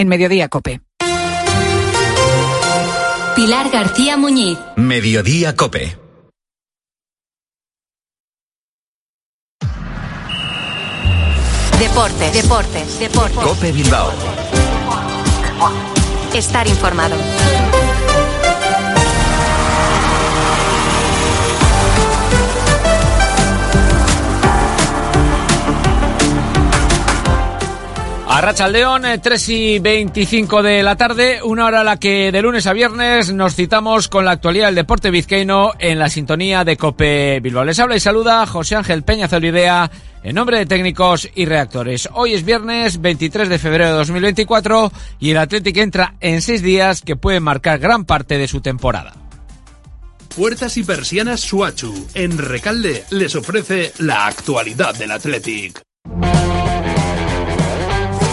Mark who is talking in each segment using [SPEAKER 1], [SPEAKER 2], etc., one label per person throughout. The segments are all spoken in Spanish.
[SPEAKER 1] en Mediodía Cope.
[SPEAKER 2] Pilar García Muñiz.
[SPEAKER 3] Mediodía Cope.
[SPEAKER 2] Deportes, deportes, deportes.
[SPEAKER 3] Cope Bilbao.
[SPEAKER 2] Estar informado.
[SPEAKER 4] A León, 3 y 25 de la tarde, una hora a la que de lunes a viernes nos citamos con la actualidad del deporte vizcaíno en la sintonía de Cope Bilbao. Les habla y saluda José Ángel Peña Zolidea en nombre de técnicos y reactores. Hoy es viernes 23 de febrero de 2024 y el Atlético entra en seis días que pueden marcar gran parte de su temporada.
[SPEAKER 5] Puertas y persianas Suachu en Recalde les ofrece la actualidad del Athletic.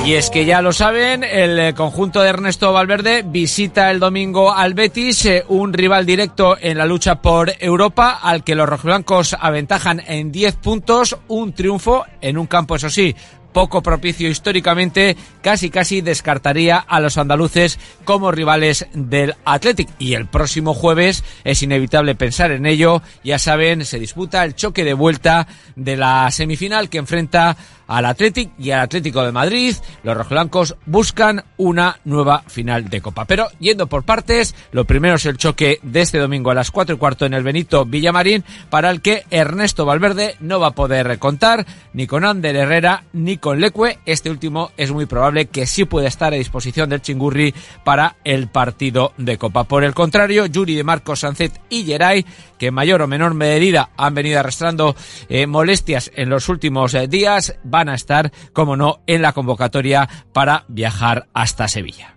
[SPEAKER 4] Y es que ya lo saben, el eh, conjunto de Ernesto Valverde visita el domingo al Betis, eh, un rival directo en la lucha por Europa, al que los rojiblancos aventajan en 10 puntos, un triunfo en un campo, eso sí, poco propicio históricamente, casi casi descartaría a los andaluces como rivales del Athletic. Y el próximo jueves es inevitable pensar en ello. Ya saben, se disputa el choque de vuelta de la semifinal que enfrenta al Athletic y al Atlético de Madrid. Los rojiblancos buscan una nueva final de Copa. Pero yendo por partes, lo primero es el choque de este domingo a las cuatro y cuarto en el Benito Villamarín, para el que Ernesto Valverde no va a poder contar ni con Ander Herrera ni con Leque. Este último es muy probable que sí pueda estar a disposición del Chingurri para el partido de Copa. Por el contrario, Yuri de Marcos Sancet y Geray, que en mayor o menor medida han venido arrastrando eh, molestias en los últimos eh, días, van a estar, como no, en la convocatoria para viajar hasta Sevilla.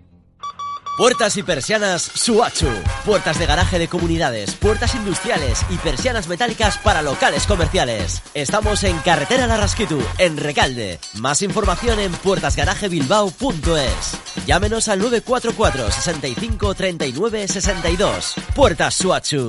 [SPEAKER 6] Puertas y persianas Suachu. Puertas de garaje de comunidades, puertas industriales y persianas metálicas para locales comerciales. Estamos en Carretera Larrasquitu, en Recalde. Más información en puertasgarajebilbao.es. Llámenos al 944 65 39 62. Puertas Suachu.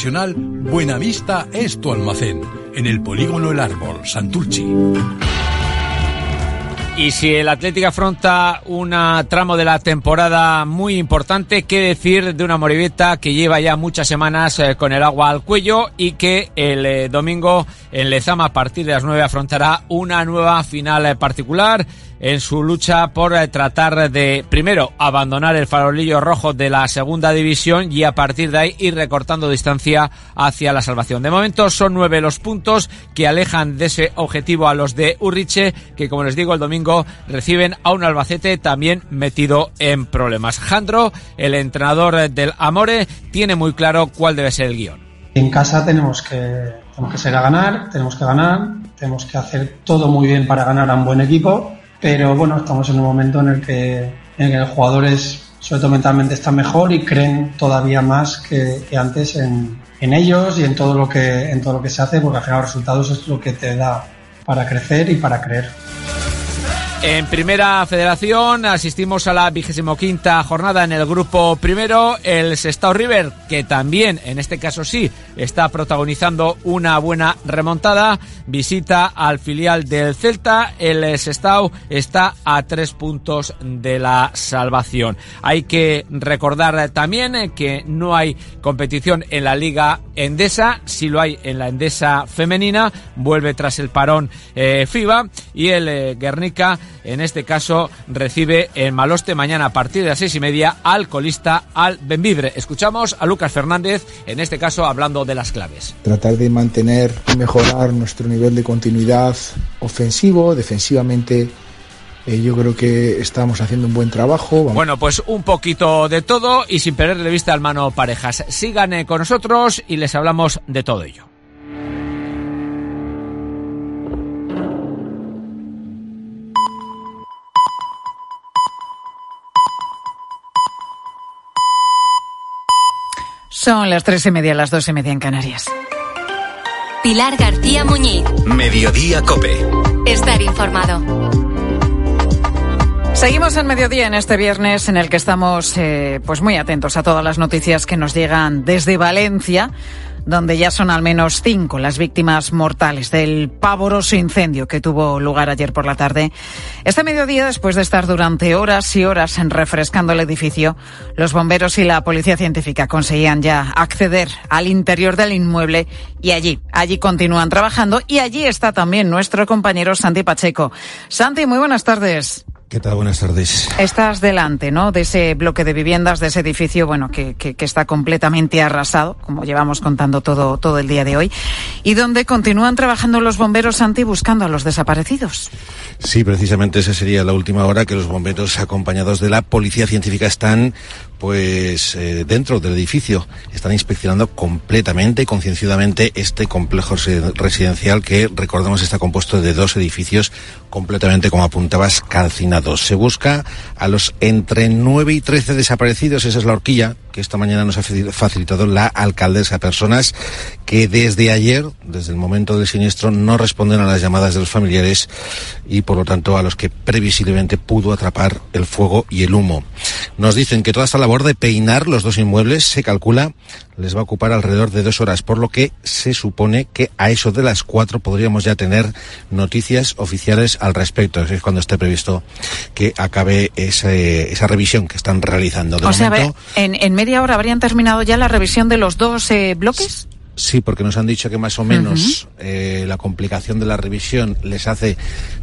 [SPEAKER 7] Buenavista es tu almacén. En el polígono El Árbol, Santurchi.
[SPEAKER 4] Y si el Atlético afronta un tramo de la temporada muy importante, ¿qué decir de una Moribeta que lleva ya muchas semanas eh, con el agua al cuello y que el eh, domingo en Lezama a partir de las 9 afrontará una nueva final eh, particular? en su lucha por eh, tratar de, primero, abandonar el farolillo rojo de la segunda división y a partir de ahí ir recortando distancia hacia la salvación. De momento son nueve los puntos que alejan de ese objetivo a los de Urriche, que como les digo el domingo reciben a un Albacete también metido en problemas. Jandro, el entrenador del Amore, tiene muy claro cuál debe ser el guion.
[SPEAKER 8] En casa tenemos que, tenemos que ser a ganar, tenemos que ganar, tenemos que hacer todo muy bien para ganar a un buen equipo pero bueno, estamos en un momento en el que, en el los jugadores, sobre todo mentalmente, están mejor y creen todavía más que, antes en, en, ellos y en todo, lo que, en todo lo que se hace, porque al final los resultados es lo que te da para crecer y para creer.
[SPEAKER 4] En primera federación asistimos a la vigésimo quinta jornada en el grupo primero. El Sestao River, que también, en este caso sí, está protagonizando una buena remontada, visita al filial del Celta. El Sestao está a tres puntos de la salvación. Hay que recordar también que no hay competición en la Liga Endesa, si lo hay en la Endesa femenina, vuelve tras el parón eh, FIBA y el eh, Guernica en este caso recibe en Maloste mañana a partir de las seis y media al colista al Benvibre. Escuchamos a Lucas Fernández, en este caso hablando de las claves.
[SPEAKER 9] Tratar de mantener y mejorar nuestro nivel de continuidad ofensivo, defensivamente eh, yo creo que estamos haciendo un buen trabajo.
[SPEAKER 4] Bueno, pues un poquito de todo y sin perderle vista al mano parejas. Sigan eh, con nosotros y les hablamos de todo ello.
[SPEAKER 1] Son las tres y media, las dos y media en Canarias.
[SPEAKER 2] Pilar García Muñiz.
[SPEAKER 3] Mediodía Cope.
[SPEAKER 2] Estar informado.
[SPEAKER 1] Seguimos en mediodía en este viernes en el que estamos eh, pues muy atentos a todas las noticias que nos llegan desde Valencia donde ya son al menos cinco las víctimas mortales del pavoroso incendio que tuvo lugar ayer por la tarde. Este mediodía, después de estar durante horas y horas refrescando el edificio, los bomberos y la policía científica conseguían ya acceder al interior del inmueble y allí, allí continúan trabajando y allí está también nuestro compañero Santi Pacheco. Santi, muy buenas tardes.
[SPEAKER 10] ¿Qué tal? Buenas tardes.
[SPEAKER 1] Estás delante, ¿no? De ese bloque de viviendas, de ese edificio, bueno, que, que, que, está completamente arrasado, como llevamos contando todo, todo el día de hoy, y donde continúan trabajando los bomberos anti buscando a los desaparecidos.
[SPEAKER 10] Sí, precisamente esa sería la última hora que los bomberos acompañados de la policía científica están pues eh, dentro del edificio están inspeccionando completamente y concienciadamente este complejo residencial que recordemos está compuesto de dos edificios completamente como apuntabas calcinados. Se busca a los entre 9 y 13 desaparecidos, esa es la horquilla que esta mañana nos ha facilitado la alcaldesa, personas que desde ayer, desde el momento del siniestro, no responden a las llamadas de los familiares y por lo tanto a los que previsiblemente pudo atrapar el fuego y el humo. Nos dicen que toda esta labor de peinar los dos inmuebles se calcula les va a ocupar alrededor de dos horas, por lo que se supone que a eso de las cuatro podríamos ya tener noticias oficiales al respecto. Es cuando esté previsto que acabe ese, esa revisión que están realizando.
[SPEAKER 1] De o momento, sea, en, en media hora habrían terminado ya la revisión de los dos eh, bloques.
[SPEAKER 10] Sí, porque nos han dicho que más o menos uh -huh. eh, la complicación de la revisión les hace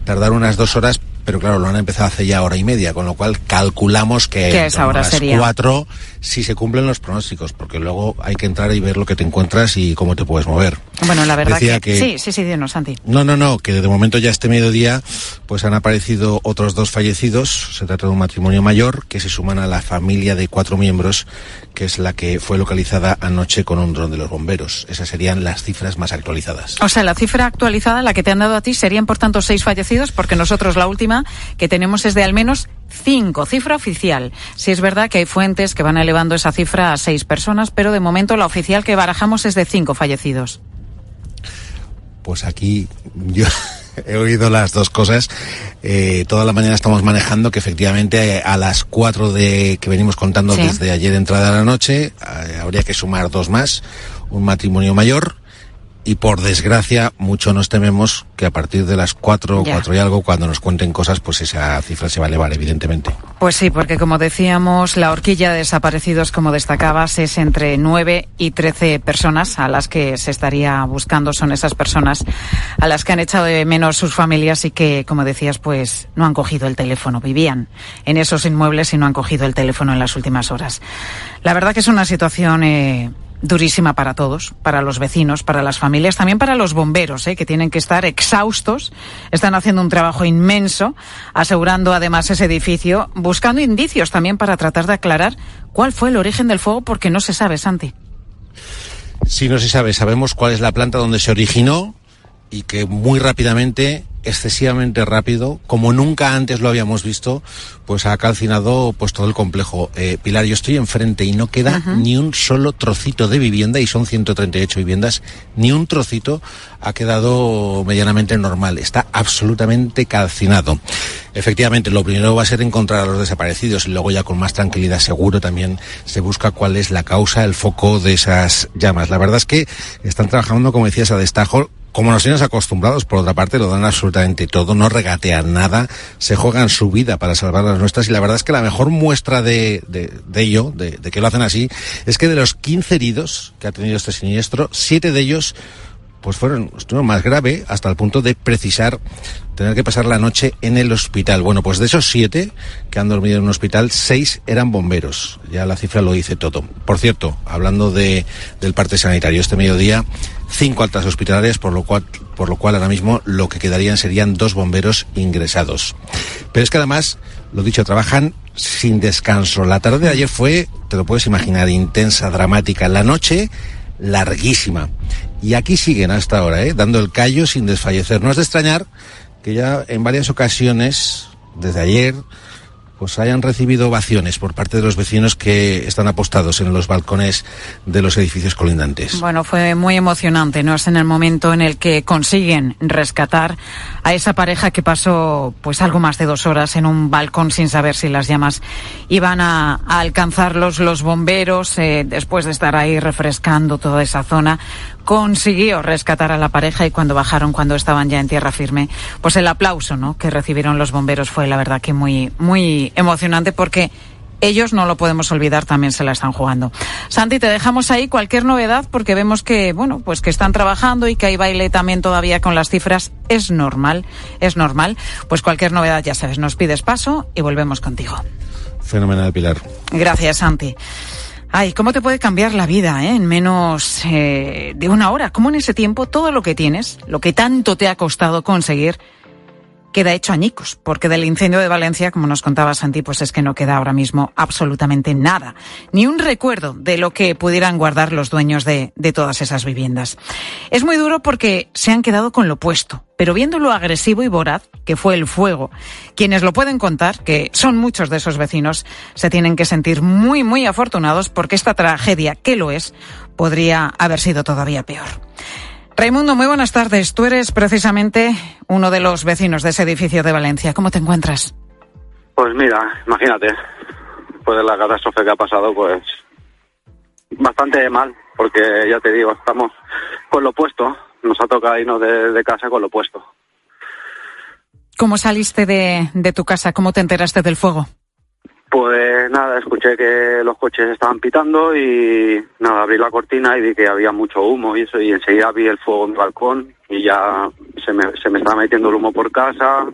[SPEAKER 10] tardar unas dos horas, pero claro, lo han empezado hace ya hora y media, con lo cual calculamos que
[SPEAKER 1] ¿Qué esa hora
[SPEAKER 10] a las
[SPEAKER 1] sería?
[SPEAKER 10] cuatro si se cumplen los pronósticos, porque luego hay que entrar y ver lo que te encuentras y cómo te puedes mover.
[SPEAKER 1] Bueno, la verdad
[SPEAKER 10] Decía
[SPEAKER 1] que,
[SPEAKER 10] que-
[SPEAKER 1] sí, sí, sí, dinos, Santi.
[SPEAKER 10] No, no, no, que de momento ya este mediodía pues han aparecido otros dos fallecidos. Se trata de un matrimonio mayor que se suman a la familia de cuatro miembros, que es la que fue localizada anoche con un dron de los bomberos. Esas serían las cifras más actualizadas.
[SPEAKER 1] O sea, la cifra actualizada, la que te han dado a ti, serían por tanto seis fallecidos, porque nosotros la última que tenemos es de al menos cinco, cifra oficial. Si es verdad que hay fuentes que van elevando esa cifra a seis personas, pero de momento la oficial que barajamos es de cinco fallecidos.
[SPEAKER 10] Pues aquí yo he oído las dos cosas. Eh, toda la mañana estamos manejando que efectivamente eh, a las cuatro de que venimos contando
[SPEAKER 1] Sí.
[SPEAKER 10] desde ayer entrada a la noche eh, habría que sumar dos más, un matrimonio mayor y por desgracia mucho nos tememos que a partir de las cuatro,
[SPEAKER 1] Ya.
[SPEAKER 10] cuatro y algo, cuando nos cuenten cosas, pues esa cifra se va a elevar evidentemente.
[SPEAKER 1] Pues sí, porque como decíamos, la horquilla de desaparecidos, como destacabas, es entre 9 y 13 personas a las que se estaría buscando. Son esas personas a las que han echado de menos sus familias y que, como decías, pues no han cogido el teléfono. Vivían en esos inmuebles y no han cogido el teléfono en las últimas horas. La verdad que es una situación eh, durísima para todos, para los vecinos, para las familias, también para los bomberos, ¿eh? que tienen que estar exhaustos, están haciendo un trabajo inmenso, asegurando además ese edificio, buscando indicios también para tratar de aclarar cuál fue el origen del fuego, porque no se sabe, Santi.
[SPEAKER 10] Si no se sabe, sabemos cuál es la planta donde se originó y que muy rápidamente, excesivamente rápido, como nunca antes lo habíamos visto, pues ha calcinado pues todo el complejo. Eh, Pilar, yo estoy enfrente y no queda
[SPEAKER 1] Ajá.
[SPEAKER 10] ni un solo trocito de vivienda y son 138 viviendas, ni un trocito ha quedado medianamente normal. Está absolutamente calcinado. Efectivamente, lo primero va a ser encontrar a los desaparecidos y luego ya con más tranquilidad seguro también se busca cuál es la causa, el foco de esas llamas. La verdad es que están trabajando, como decías, a destajo. Como nos tienes acostumbrados, por otra parte, lo dan absolutamente todo, no regatean nada, se juegan su vida para salvar las nuestras y la verdad es que la mejor muestra de, de, de ello, de, de que lo hacen así, es que de los 15 heridos que ha tenido este siniestro, siete de ellos pues fueron, estuvieron más grave hasta el punto de precisar tener que pasar la noche en el hospital. Bueno, pues de esos siete que han dormido en un hospital, seis eran bomberos. Ya la cifra lo dice todo. Por cierto, hablando de, del parte sanitario, este mediodía, cinco altas hospitalarias, por lo cual, por lo cual ahora mismo lo que quedarían serían dos bomberos ingresados. Pero es que además, lo dicho, trabajan sin descanso. La tarde de ayer fue, te lo puedes imaginar, intensa, dramática. La noche, larguísima. Y aquí siguen hasta ahora, ¿eh? dando el callo sin desfallecer. No es de extrañar que ya en varias ocasiones, desde ayer, pues hayan recibido ovaciones por parte de los vecinos que están apostados en los balcones de los edificios colindantes.
[SPEAKER 1] Bueno, fue muy emocionante, ¿no? Es en el momento en el que consiguen rescatar a esa pareja que pasó pues algo más de dos horas en un balcón sin saber si las llamas iban a, alcanzarlos los bomberos eh, después de estar ahí refrescando toda esa zona consiguió rescatar a la pareja y cuando bajaron, cuando estaban ya en tierra firme, pues el aplauso, ¿no? Que recibieron los bomberos fue la verdad que muy, muy emocionante porque ellos no lo podemos olvidar, también se la están jugando. Santi, te dejamos ahí cualquier novedad porque vemos que, bueno, pues que están trabajando y que hay baile también todavía con las cifras. Es normal, es normal. Pues cualquier novedad, ya sabes, nos pides paso y volvemos contigo.
[SPEAKER 10] Fenomenal, Pilar.
[SPEAKER 1] Gracias, Santi. Ay, ¿cómo te puede cambiar la vida eh? en menos eh, de una hora? ¿Cómo en ese tiempo todo lo que tienes, lo que tanto te ha costado conseguir, queda hecho añicos, porque del incendio de Valencia, como nos contaba Santi, pues es que no queda ahora mismo absolutamente nada, ni un recuerdo de lo que pudieran guardar los dueños de, de todas esas viviendas. Es muy duro porque se han quedado con lo puesto, pero viendo lo agresivo y voraz que fue el fuego, quienes lo pueden contar, que son muchos de esos vecinos, se tienen que sentir muy, muy afortunados porque esta tragedia, que lo es, podría haber sido todavía peor. Raimundo, muy buenas tardes. Tú eres precisamente uno de los vecinos de ese edificio de Valencia. ¿Cómo te encuentras?
[SPEAKER 11] Pues mira, imagínate, después de la catástrofe que ha pasado, pues bastante mal, porque ya te digo, estamos con lo opuesto. Nos ha tocado irnos de, de casa con lo opuesto.
[SPEAKER 1] ¿Cómo saliste de, de tu casa? ¿Cómo te enteraste del fuego?
[SPEAKER 11] Pues nada, escuché que los coches estaban pitando y nada, abrí la cortina y vi que había mucho humo y eso, y enseguida vi el fuego en el balcón y ya se me, se me estaba metiendo el humo por casa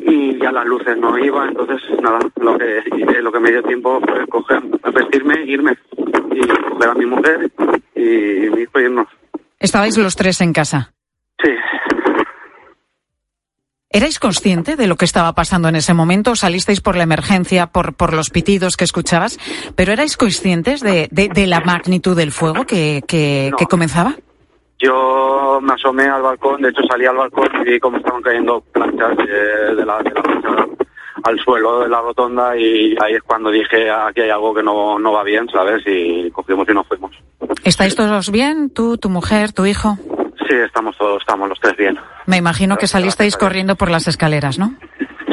[SPEAKER 11] y ya las luces no iban, entonces nada, lo que lo que me dio tiempo fue coger, vestirme, irme y coger a mi mujer y mi hijo y irnos.
[SPEAKER 1] ¿Estabais los tres en casa?
[SPEAKER 11] Sí,
[SPEAKER 1] ¿Erais consciente de lo que estaba pasando en ese momento? ¿Salisteis por la emergencia, por, por los pitidos que escuchabas? ¿Pero erais conscientes de, de, de la magnitud del fuego que, que,
[SPEAKER 11] No.
[SPEAKER 1] que comenzaba?
[SPEAKER 11] Yo me asomé al balcón, de hecho salí al balcón y vi cómo estaban cayendo planchas de, de la, de la al suelo de la rotonda y ahí es cuando dije aquí hay algo que no, no va bien, ¿sabes? Y cogimos y nos fuimos.
[SPEAKER 1] ¿Estáis todos bien? ¿Tú, tu mujer, tu hijo?
[SPEAKER 11] Sí, estamos todos, estamos los tres bien.
[SPEAKER 1] Me imagino que salisteis corriendo por las escaleras, ¿no?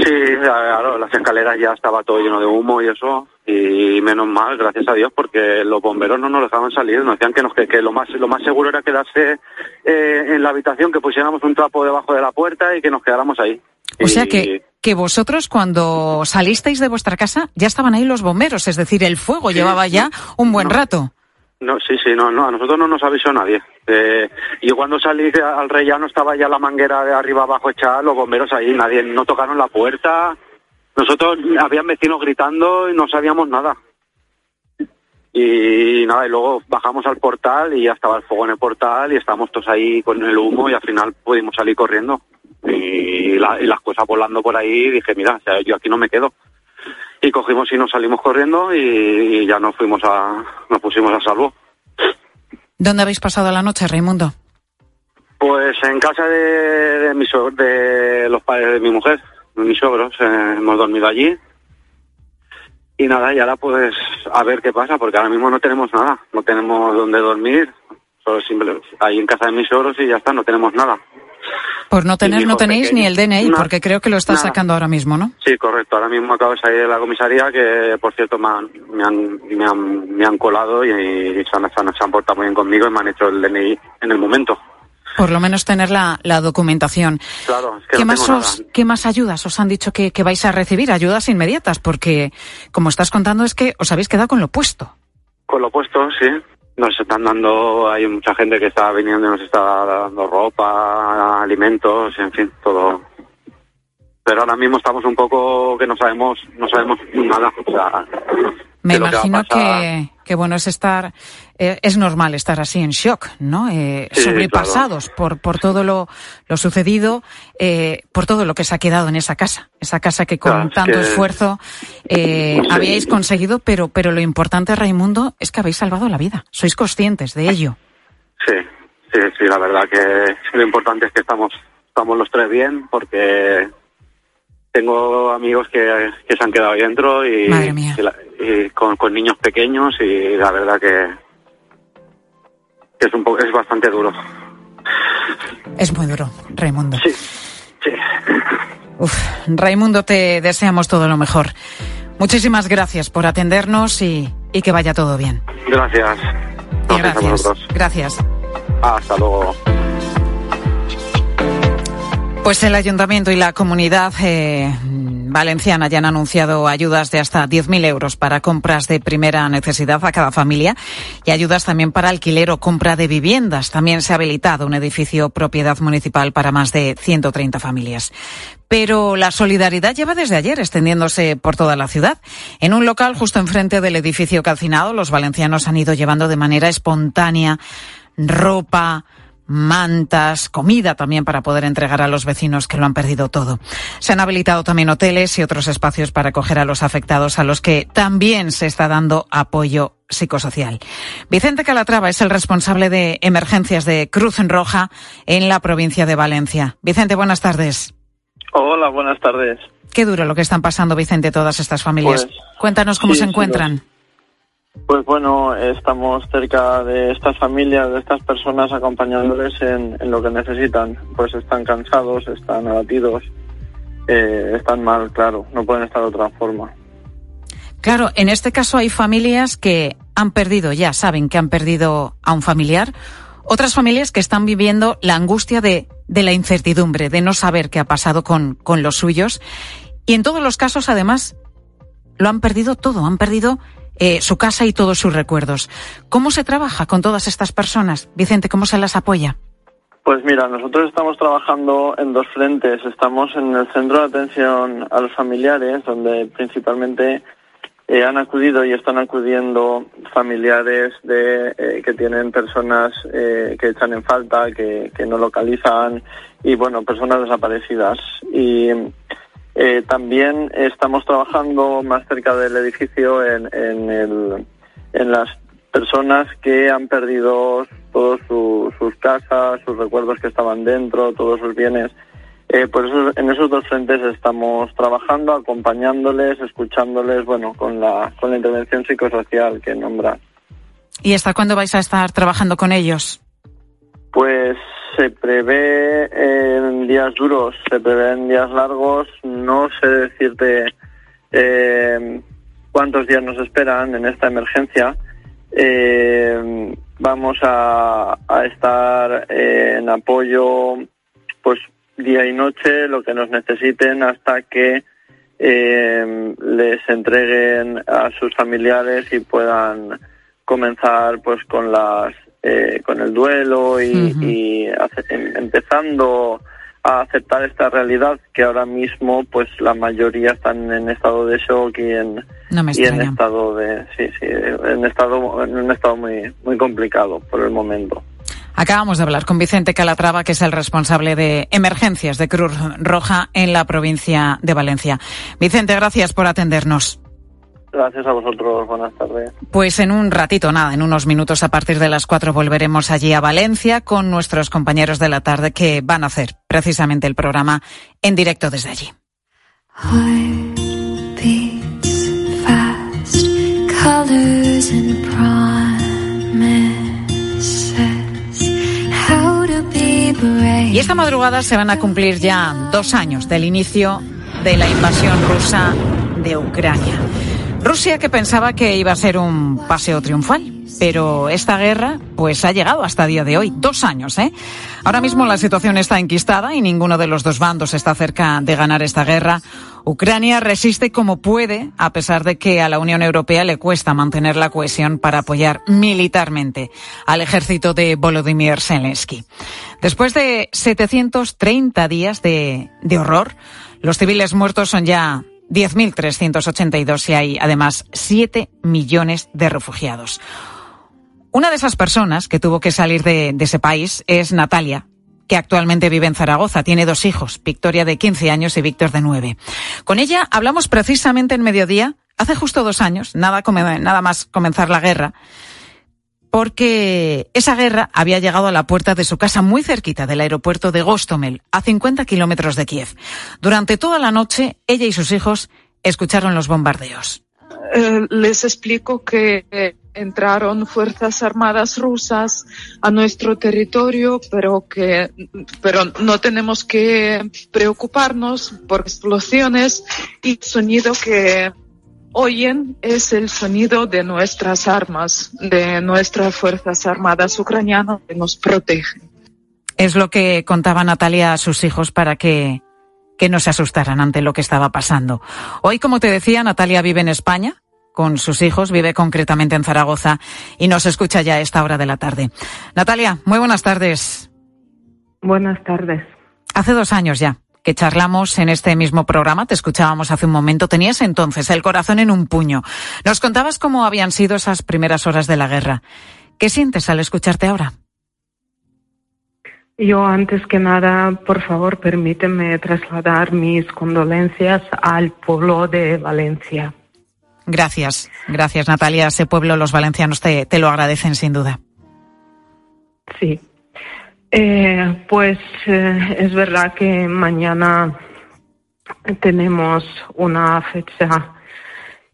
[SPEAKER 11] Sí, claro, las escaleras ya estaba todo lleno de humo y eso, y menos mal, gracias a Dios, porque los bomberos no nos dejaban salir, nos decían que, nos, que, que lo más lo más seguro era quedarse eh, en la habitación, que pusiéramos un trapo debajo de la puerta y que nos quedáramos ahí.
[SPEAKER 1] O sea
[SPEAKER 11] Y-
[SPEAKER 1] que, que vosotros cuando salisteis de vuestra casa ya estaban ahí los bomberos, es decir, el fuego llevaba ya un buen rato.
[SPEAKER 11] No, sí, sí, no, no, a nosotros no nos avisó nadie. Eh, yo cuando salí al rellano estaba ya la manguera de arriba abajo echada, los bomberos ahí, nadie, no tocaron la puerta. Nosotros, habían vecinos gritando y no sabíamos nada. Y nada, y luego bajamos al portal y ya estaba el fuego en el portal y estábamos todos ahí con el humo y al final pudimos salir corriendo. Y, y las cosas volando por ahí, dije, mira, o sea, yo aquí no me quedo. Y cogimos y nos salimos corriendo y, y ya nos fuimos a, nos pusimos a salvo.
[SPEAKER 1] ¿Dónde habéis pasado la noche, Raimundo?
[SPEAKER 11] Pues en casa de, de, los padres de mi mujer, de mis suegros, eh, hemos dormido allí. Y nada, y ahora pues a ver qué pasa, porque ahora mismo no tenemos nada, no tenemos dónde dormir, solo simple, ahí en casa de mis suegros y ya está, no tenemos nada.
[SPEAKER 1] Por no tener, no tenéis
[SPEAKER 11] pequeño.
[SPEAKER 1] ni el DNI,
[SPEAKER 11] No,
[SPEAKER 1] porque creo que lo
[SPEAKER 11] nada.
[SPEAKER 1] sacando ahora mismo, ¿no?
[SPEAKER 11] Sí, correcto, ahora mismo acabo de salir de la comisaría, que por cierto me han, me han, me han, me han colado y, y se, han, se han- portado muy bien conmigo y me han hecho el DNI en el momento.
[SPEAKER 1] Por lo menos tener la, la documentación.
[SPEAKER 11] Claro, es que
[SPEAKER 1] ¿Qué,
[SPEAKER 11] no
[SPEAKER 1] más os-. ¿Qué más ayudas os han dicho que, que vais a recibir? Ayudas inmediatas, porque como estás contando es que os habéis quedado con lo puesto.
[SPEAKER 11] Con lo puesto, sí. Nos están dando, hay mucha gente que está viniendo y nos está dando ropa, alimentos, en fin, todo. Pero ahora mismo estamos un poco que no sabemos, no sabemos nada. O sea,
[SPEAKER 1] Me
[SPEAKER 11] de que
[SPEAKER 1] imagino que, que bueno es estar, eh, es normal estar así en shock, ¿no? Eh,
[SPEAKER 11] Sí,
[SPEAKER 1] sobrepasados por, por todo lo, lo sucedido, eh, por todo lo que se ha quedado en esa casa, esa casa que con
[SPEAKER 11] Claro, es
[SPEAKER 1] tanto
[SPEAKER 11] que-
[SPEAKER 1] esfuerzo eh,
[SPEAKER 11] Sí.
[SPEAKER 1] habíais conseguido, pero, pero lo importante, Raimundo, es que habéis salvado la vida. Sois conscientes de ello.
[SPEAKER 11] Sí, sí, sí, la verdad que lo importante es que estamos, estamos los tres bien porque tengo amigos que, que se han quedado ahí dentro y,
[SPEAKER 1] Madre mía.
[SPEAKER 11] y la- y con, con niños pequeños y la verdad que, que es un poco, es bastante duro.
[SPEAKER 1] Es muy duro, Raimundo.
[SPEAKER 11] Sí, sí.
[SPEAKER 1] Uf, Raimundo, te deseamos todo lo mejor. Muchísimas gracias por atendernos y, y que vaya todo bien.
[SPEAKER 11] Gracias. Gracias
[SPEAKER 1] gracias. Gracias.
[SPEAKER 11] Hasta luego.
[SPEAKER 1] Pues el ayuntamiento y la comunidad eh, valenciana ya han anunciado ayudas de hasta 10.000 euros para compras de primera necesidad a cada familia y ayudas también para alquiler o compra de viviendas. También se ha habilitado un edificio propiedad municipal para más de 130 familias. Pero la solidaridad lleva desde ayer extendiéndose por toda la ciudad. En un local justo enfrente del edificio calcinado, los valencianos han ido llevando de manera espontánea ropa, mantas, comida también para poder entregar a los vecinos que lo han perdido todo. Se han habilitado también hoteles y otros espacios para acoger a los afectados a los que también se está dando apoyo psicosocial. Vicente Calatrava es el responsable de emergencias de Cruz Roja en la provincia de Valencia. Vicente, buenas tardes.
[SPEAKER 12] Hola, buenas tardes.
[SPEAKER 1] Qué duro lo que están pasando, Vicente, todas estas familias.
[SPEAKER 12] Pues,
[SPEAKER 1] Cuéntanos cómo
[SPEAKER 12] sí,
[SPEAKER 1] se
[SPEAKER 12] sí,
[SPEAKER 1] encuentran.
[SPEAKER 12] Pues bueno, estamos cerca de estas familias, de estas personas, acompañándoles en, en lo que necesitan. Pues están cansados, están abatidos, eh, están mal, claro, no pueden estar de otra forma.
[SPEAKER 1] Claro, en este caso hay familias que han perdido, ya saben que han perdido a un familiar. Otras familias que están viviendo la angustia de, de la incertidumbre, de no saber qué ha pasado con, con los suyos. Y en todos los casos, además, lo han perdido todo, han perdido eh, su casa y todos sus recuerdos. ¿Cómo se trabaja con todas estas personas? Vicente, ¿cómo se las apoya?
[SPEAKER 12] Pues mira, nosotros estamos trabajando en dos frentes. Estamos en el centro de atención a los familiares, donde principalmente eh, han acudido y están acudiendo familiares de eh, que tienen personas eh, que echan en falta, que, que no localizan y bueno, personas desaparecidas. Y eh, también estamos trabajando más cerca del edificio en, en, el, en las personas que han perdido todos su- sus casas, sus recuerdos que estaban dentro, todos sus bienes. Eh, por eso en esos dos frentes estamos trabajando, acompañándoles, escuchándoles, bueno, con la, con la intervención psicosocial que nombra.
[SPEAKER 1] ¿Y hasta cuándo vais a estar trabajando con ellos?
[SPEAKER 12] Pues se prevé en días duros, se prevé en días largos. No sé decirte eh, cuántos días nos esperan en esta emergencia. Eh, vamos a, estar en apoyo, pues día y noche, lo que nos necesiten hasta que eh, les entreguen a sus familiares y puedan comenzar pues con las eh, con el duelo y, y em- empezando a aceptar esta realidad que ahora mismo pues la mayoría están en estado de shock y en
[SPEAKER 1] No me
[SPEAKER 12] y en estado de sí sí en estado en un estado muy muy complicado por el momento
[SPEAKER 1] Acabamos de hablar con Vicente Calatrava, que es el responsable de emergencias de Cruz Roja en la provincia de Valencia. Vicente, gracias por atendernos.
[SPEAKER 12] Gracias a vosotros buenas tardes
[SPEAKER 1] Pues en un ratito, nada, en unos minutos a partir de las cuatro volveremos allí a Valencia con nuestros compañeros de la tarde que van a hacer precisamente el programa en directo desde allí. Y esta madrugada se van a cumplir ya dos años del inicio de la invasión rusa de Ucrania. Rusia que pensaba que iba a ser un paseo triunfal, pero esta guerra pues ha llegado hasta día de hoy, dos años, ¿eh? Ahora mismo la situación está enquistada y ninguno de los dos bandos está cerca de ganar esta guerra. Ucrania resiste como puede, a pesar de que a la Unión Europea le cuesta mantener la cohesión para apoyar militarmente al ejército de Volodymyr Zelensky. Después de 730 días de, de horror, los civiles muertos son ya 10.382 y hay además 7 millones de refugiados. Una de esas personas que tuvo que salir de, ese país es Natalia, que actualmente vive en Zaragoza. Tiene dos hijos, Victoria de 15 años y Víctor de 9. Con ella hablamos precisamente en mediodía, hace justo dos años, nada, nada más comenzar la guerra, porque esa guerra había llegado a la puerta de su casa muy cerquita del aeropuerto de Gostomel, a 50 kilómetros de Kiev. Durante toda la noche, ella y sus hijos escucharon los bombardeos.
[SPEAKER 13] Eh, les explico que eh, entraron fuerzas armadas rusas a nuestro territorio, pero que pero no tenemos que preocuparnos por explosiones y sonido que oyen es el sonido de nuestras armas, de nuestras fuerzas armadas ucranianas que nos protegen.
[SPEAKER 1] Es lo que contaba Natalia a sus hijos para que que no se asustaran ante lo que estaba pasando. Hoy, como te decía, Natalia vive en España con sus hijos, vive concretamente en Zaragoza y nos escucha ya a esta hora de la tarde. Natalia, muy buenas tardes.
[SPEAKER 14] Buenas tardes.
[SPEAKER 1] Hace dos años ya que charlamos en este mismo programa, te escuchábamos hace un momento, tenías entonces el corazón en un puño. Nos contabas cómo habían sido esas primeras horas de la guerra. ¿Qué sientes al escucharte ahora?
[SPEAKER 14] Yo antes que nada, por favor, permíteme trasladar mis condolencias al pueblo de Valencia.
[SPEAKER 1] Gracias, gracias Natalia. Ese pueblo, los valencianos te, te lo agradecen sin duda.
[SPEAKER 14] Sí. Eh, pues eh, es verdad que mañana tenemos una fecha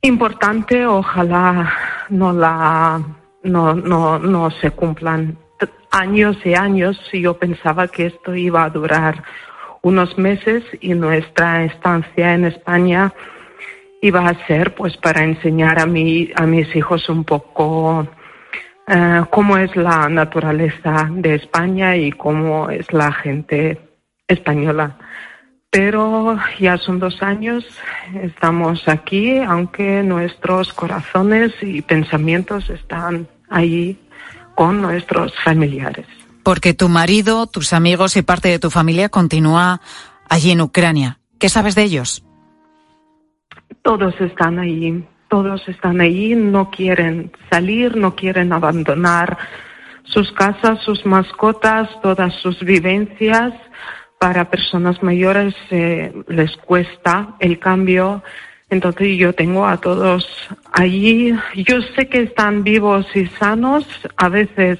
[SPEAKER 14] importante. Ojalá no la no, no, no se cumplan años y años yo pensaba que esto iba a durar unos meses y nuestra estancia en España iba a ser pues para enseñar a mí a mis hijos un poco eh, cómo es la naturaleza de España y cómo es la gente española. Pero ya son dos años, estamos aquí, aunque nuestros corazones y pensamientos están allí con nuestros familiares.
[SPEAKER 1] Porque tu marido, tus amigos y parte de tu familia continúa allí en Ucrania. ¿Qué sabes de ellos?
[SPEAKER 14] Todos están allí, todos están allí, no quieren salir, no quieren abandonar sus casas, sus mascotas, todas sus vivencias. Para personas mayores eh, les cuesta el cambio entonces yo tengo a todos allí. Yo sé que están vivos y sanos. A veces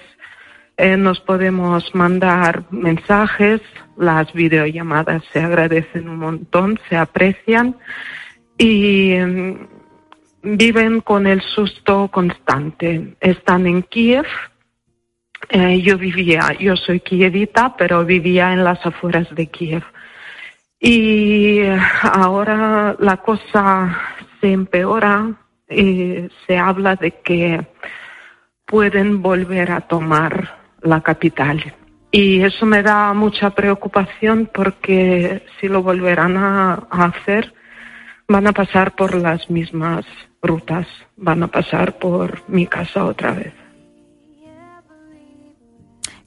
[SPEAKER 14] eh, nos podemos mandar mensajes. Las videollamadas se agradecen un montón, se aprecian y mm, viven con el susto constante. Están en Kiev. Eh, yo vivía, yo soy kievita, pero vivía en las afueras de Kiev. Y ahora la cosa se empeora y se habla de que pueden volver a tomar la capital. Y eso me da mucha preocupación porque si lo volverán a hacer, van a pasar por las mismas rutas, van a pasar por mi casa otra vez.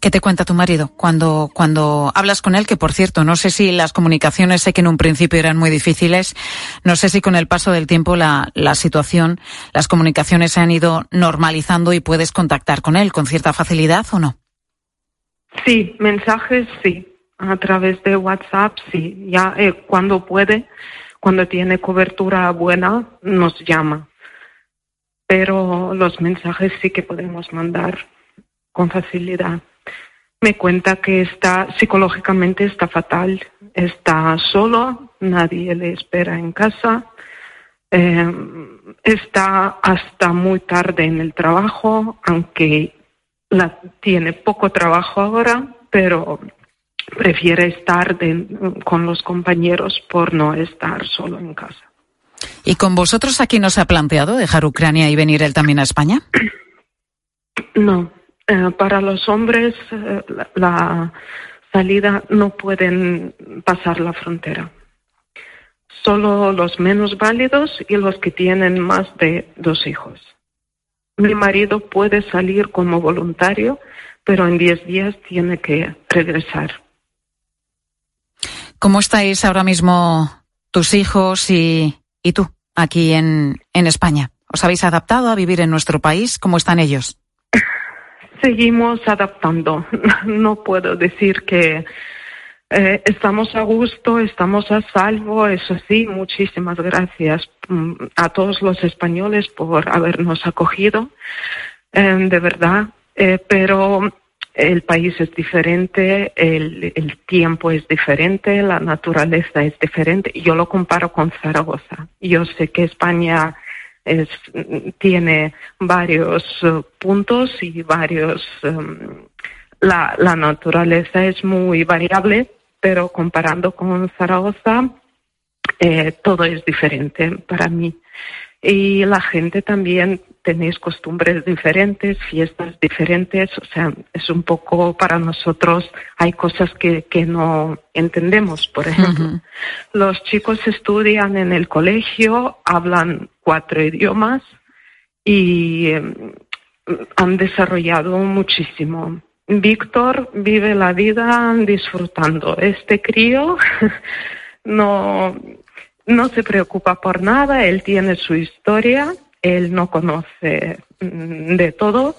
[SPEAKER 1] ¿Qué te cuenta tu marido cuando, cuando hablas con él? Que por cierto, no sé si las comunicaciones, sé que en un principio eran muy difíciles, no sé si con el paso del tiempo la, la situación, las comunicaciones se han ido normalizando y puedes contactar con él con cierta facilidad o no.
[SPEAKER 14] Sí, mensajes sí, a través de WhatsApp sí, ya eh, cuando puede, cuando tiene cobertura buena, nos llama. Pero los mensajes sí que podemos mandar con facilidad me cuenta que está psicológicamente está fatal, está solo, nadie le espera en casa, eh, está hasta muy tarde en el trabajo, aunque la, tiene poco trabajo ahora, pero prefiere estar con los compañeros por no estar solo en casa.
[SPEAKER 1] ¿Y con vosotros aquí no se ha planteado dejar Ucrania y venir él también a España?
[SPEAKER 14] No, eh, para los hombres eh, la, salida no pueden pasar la frontera. Solo los menos válidos y los que tienen más de dos hijos. Mi marido puede salir como voluntario, pero en diez días tiene que regresar.
[SPEAKER 1] ¿Cómo estáis ahora mismo tus hijos y, y tú aquí en, en España? ¿Os habéis adaptado a vivir en nuestro país? ¿Cómo están ellos?
[SPEAKER 14] Seguimos adaptando. No puedo decir que eh, estamos a gusto, estamos a salvo. Eso sí, muchísimas gracias mm, a todos los españoles por habernos acogido. Eh, de verdad, Eh, pero el país es diferente, el, tiempo es diferente, la naturaleza es diferente. Yo lo comparo con Zaragoza. Yo sé que España es, tiene varios uh, puntos y varios. Um, la, la naturaleza es muy variable, pero comparando con Zaragoza, eh, todo es diferente para mí. Y la gente también tenéis costumbres diferentes, fiestas diferentes, o sea, es un poco para nosotros, hay cosas que, que no entendemos, por ejemplo. Los chicos estudian en el colegio, hablan cuatro idiomas y em, han desarrollado muchísimo. Víctor vive la vida disfrutando. Este crío no, no se preocupa por nada, él tiene su historia, él no conoce mm, de todo,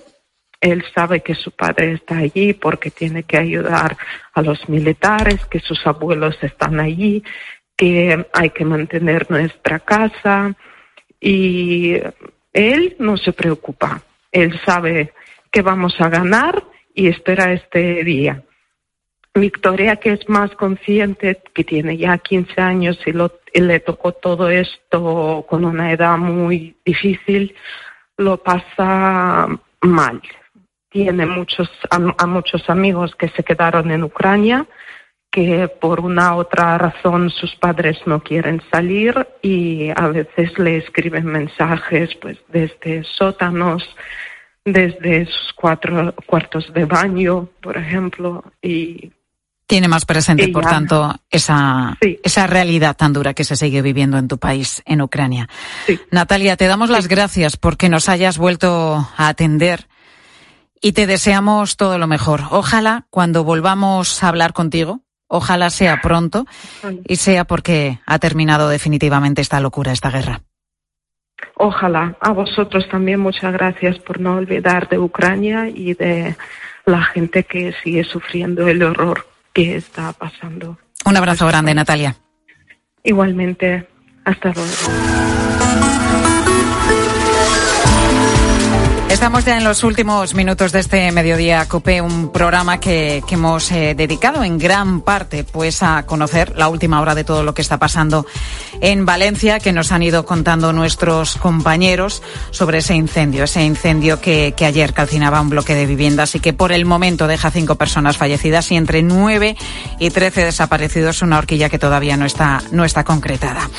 [SPEAKER 14] él sabe que su padre está allí porque tiene que ayudar a los militares, que sus abuelos están allí, que hay que mantener nuestra casa. Y él no se preocupa, él sabe que vamos a ganar y espera este día. Victoria, que es más consciente, que tiene ya 15 años y, lo, le tocó todo esto con una edad muy difícil, lo pasa mal. Tiene muchos, a, muchos amigos que se quedaron en Ucrania, que por una otra razón sus padres no quieren salir y a veces le escriben mensajes pues desde sótanos, desde sus cuatro cuartos de baño, por ejemplo, y
[SPEAKER 1] tiene más presente, por tanto, esa, esa realidad tan dura que se sigue viviendo en tu país, en Ucrania. Natalia, te damos las gracias porque nos hayas vuelto a atender y te deseamos todo lo mejor. Ojalá cuando volvamos a hablar contigo, ojalá sea pronto y sea porque ha terminado definitivamente esta locura, esta guerra.
[SPEAKER 14] Ojalá. A vosotros también muchas gracias por no olvidar de Ucrania y de la gente que sigue sufriendo el horror que está pasando.
[SPEAKER 1] Un abrazo grande, Natalia.
[SPEAKER 14] Igualmente, hasta luego.
[SPEAKER 1] Estamos ya en los últimos minutos de este mediodía COPE, un programa que, que hemos eh, dedicado en gran parte pues a conocer la última hora de todo lo que está pasando en Valencia, que nos han ido contando nuestros compañeros sobre ese incendio, ese incendio que, que ayer calcinaba un bloque de viviendas y que por el momento deja cinco personas fallecidas y entre nueve y trece desaparecidos, una horquilla que todavía no está, no está concretada.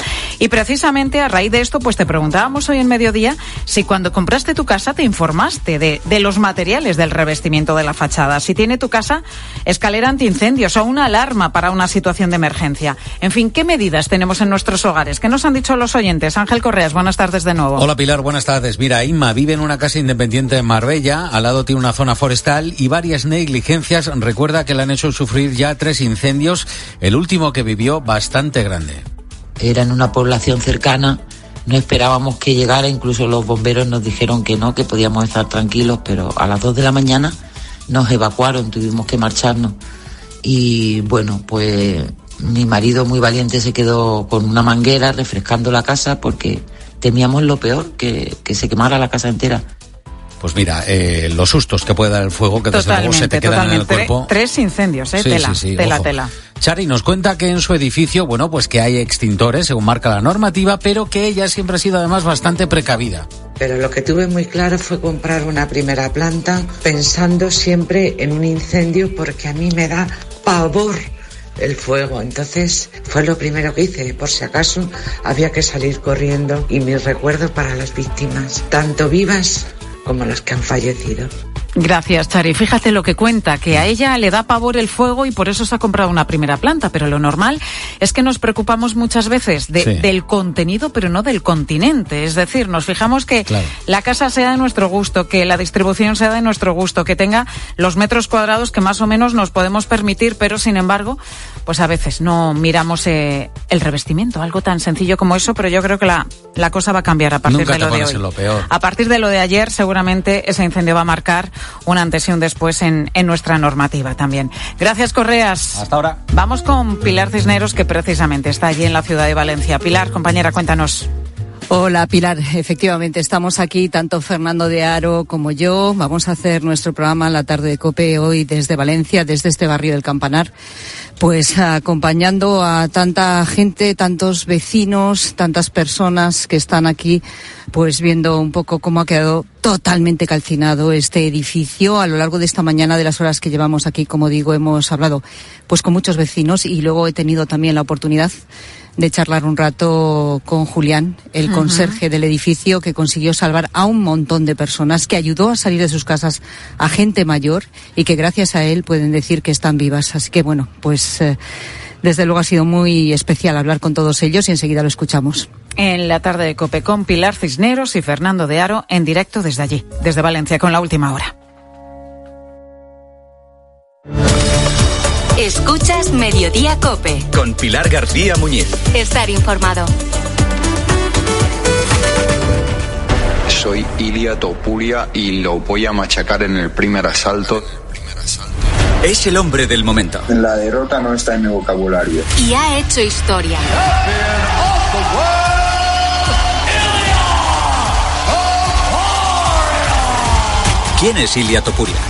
[SPEAKER 1] Y precisamente a raíz de esto, pues te preguntábamos hoy en mediodía si cuando compraste tu casa te informaste de, de, los materiales del revestimiento de la fachada, si tiene tu casa escalera antiincendios o una alarma para una situación de emergencia. En fin, ¿qué medidas tenemos en nuestros hogares? ¿Qué nos han dicho los oyentes? Ángel Correas, buenas tardes de nuevo.
[SPEAKER 15] Hola Pilar, buenas tardes. Mira, Inma vive en una casa independiente en Marbella, al lado tiene una zona forestal y varias negligencias. Recuerda que le han hecho sufrir ya tres incendios, el último que vivió bastante grande.
[SPEAKER 16] Era en una población cercana no esperábamos que llegara, incluso los bomberos nos dijeron que no, que podíamos estar tranquilos, pero a las 2 de la mañana nos evacuaron, tuvimos que marcharnos. Y bueno, pues mi marido muy valiente se quedó con una manguera refrescando la casa porque temíamos lo peor, que, que se quemara la casa entera.
[SPEAKER 15] Pues mira, eh, los sustos que puede dar el fuego, que desde luego se te quedan en el cuerpo.
[SPEAKER 1] Tres incendios, ¿eh?
[SPEAKER 15] Sí,
[SPEAKER 1] tela,
[SPEAKER 15] sí, sí,
[SPEAKER 1] tela,
[SPEAKER 15] ojo.
[SPEAKER 1] tela.
[SPEAKER 15] Chari nos cuenta que en su edificio, bueno, pues que hay extintores, según marca la normativa, pero que ella siempre ha sido además bastante precavida.
[SPEAKER 17] Pero lo que tuve muy claro fue comprar una primera planta pensando siempre en un incendio porque a mí me da pavor el fuego. Entonces fue lo primero que hice. Por si acaso había que salir corriendo y mis recuerdos para las víctimas, tanto vivas como las que han fallecido.
[SPEAKER 1] Gracias, Chari. Fíjate lo que cuenta, que a ella le da pavor el fuego y por eso se ha comprado una primera planta, pero lo normal es que nos preocupamos muchas veces de,
[SPEAKER 18] Sí.
[SPEAKER 1] del contenido, pero no del continente. Es decir, nos fijamos que
[SPEAKER 18] Claro.
[SPEAKER 1] la casa sea de nuestro gusto, que la distribución sea de nuestro gusto, que tenga los metros cuadrados que más o menos nos podemos permitir, pero sin embargo, pues a veces no miramos eh, el revestimiento, algo tan sencillo como eso, pero yo creo que la, la cosa va a cambiar a partir
[SPEAKER 15] Nunca
[SPEAKER 1] de lo de hoy.
[SPEAKER 15] lo peor.
[SPEAKER 1] A partir de lo de ayer, seguramente ese incendio va a marcar un antes y un después en, en nuestra normativa también. Gracias, Correas.
[SPEAKER 15] Hasta ahora.
[SPEAKER 1] Vamos con Pilar Cisneros, que precisamente está allí en la ciudad de Valencia. Pilar, compañera, cuéntanos.
[SPEAKER 18] Hola Pilar, efectivamente estamos aquí, tanto Fernando de Aro como yo. Vamos a hacer nuestro programa la tarde de COPE hoy desde Valencia, desde este barrio del Campanar, pues acompañando a tanta gente, tantos vecinos, tantas personas que están aquí, pues viendo un poco cómo ha quedado totalmente calcinado este edificio. A lo largo de esta mañana, de las horas que llevamos aquí, como digo, hemos hablado pues con muchos vecinos y luego he tenido también la oportunidad de charlar un rato con Julián, el conserje del edificio que consiguió salvar a un montón de personas, que ayudó a salir de sus casas a gente mayor y que gracias a él pueden decir que están vivas. Así que bueno, pues eh, desde luego ha sido muy especial hablar con todos ellos y enseguida lo escuchamos.
[SPEAKER 1] En la tarde de COPE con Pilar Cisneros y Fernando de Aro en directo desde allí, desde Valencia, con la última hora.
[SPEAKER 2] Escuchas Mediodía Cope.
[SPEAKER 3] Con Pilar García Muñiz.
[SPEAKER 2] Estar informado.
[SPEAKER 19] Soy Ilia Topuria y lo voy a machacar en el primer asalto.
[SPEAKER 3] Es el hombre del momento.
[SPEAKER 19] La derrota no está en mi vocabulario.
[SPEAKER 2] Y ha hecho historia.
[SPEAKER 3] ¿Quién es Ilia Topuria?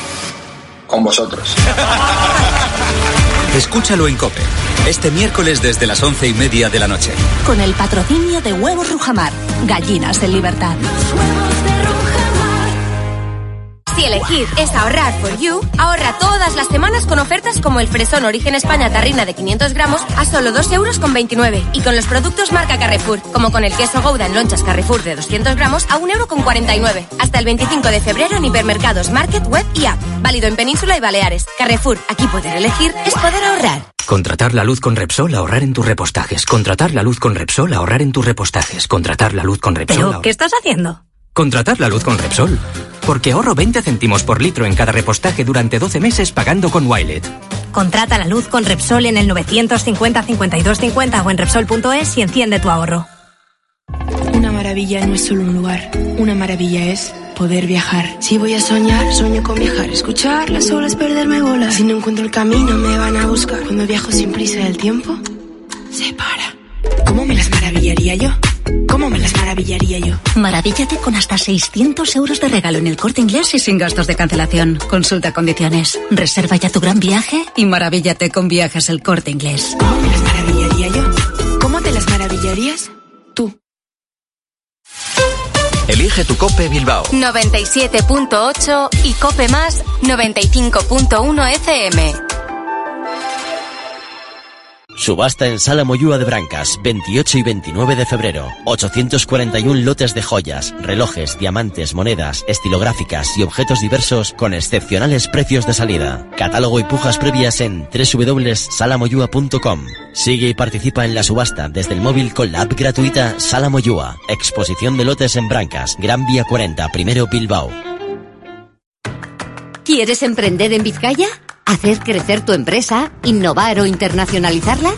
[SPEAKER 19] Con vosotros.
[SPEAKER 3] Escúchalo en Cope, este miércoles desde las once y media de la noche.
[SPEAKER 20] Con el patrocinio de Huevos Rujamar, gallinas en libertad.
[SPEAKER 21] Si elegir es ahorrar for you, ahorra todas las semanas con ofertas como el fresón Origen España Tarrina de 500 gramos a solo 2 euros con 29 y con los productos marca Carrefour, como con el queso Gouda en lonchas Carrefour de 200 gramos a 1 euro con 49. Hasta el 25 de febrero en hipermercados, market, web y app. Válido en Península y Baleares. Carrefour, aquí poder elegir es poder ahorrar.
[SPEAKER 22] Contratar la luz con Repsol, ahorrar en tus repostajes. Contratar la luz con Repsol, ahorrar en tus repostajes. Contratar la luz con Repsol.
[SPEAKER 20] ¿Pero qué estás haciendo?
[SPEAKER 22] Contratar la luz con Repsol. Porque ahorro 20 céntimos por litro en cada repostaje durante 12 meses pagando con Wilet.
[SPEAKER 20] Contrata la luz con Repsol en el 950 52 50 o en Repsol.es y enciende tu ahorro.
[SPEAKER 23] Una maravilla no es solo un lugar, una maravilla es poder viajar. Si voy a soñar, sueño con viajar, escuchar las olas, perderme bolas. Si no encuentro el camino, me van a buscar. Cuando viajo sin prisa, el tiempo se para. ¿Cómo me las maravillaría yo? ¿Cómo me las maravillaría yo?
[SPEAKER 20] Maravíllate con hasta 600 euros de regalo en el corte inglés y sin gastos de cancelación. Consulta condiciones. Reserva ya tu gran viaje y maravíllate con viajes el corte inglés.
[SPEAKER 23] ¿Cómo me las maravillaría yo? ¿Cómo te las maravillarías?
[SPEAKER 3] Elige tu Cope Bilbao.
[SPEAKER 2] 97.8 y Cope Más 95.1 FM.
[SPEAKER 6] Subasta en Sala Moyúa de Brancas, 28 y 29 de febrero. 841 lotes de joyas, relojes, diamantes, monedas, estilográficas y objetos diversos con excepcionales precios de salida. Catálogo y pujas previas en www.salamoyúa.com. Sigue y participa en la subasta desde el móvil con la app gratuita Sala Moyúa. Exposición de lotes en Brancas, Gran Vía 40, primero Bilbao.
[SPEAKER 24] ¿Quieres emprender en Vizcaya? ¿Hacer crecer tu empresa? ¿Innovar o internacionalizarla?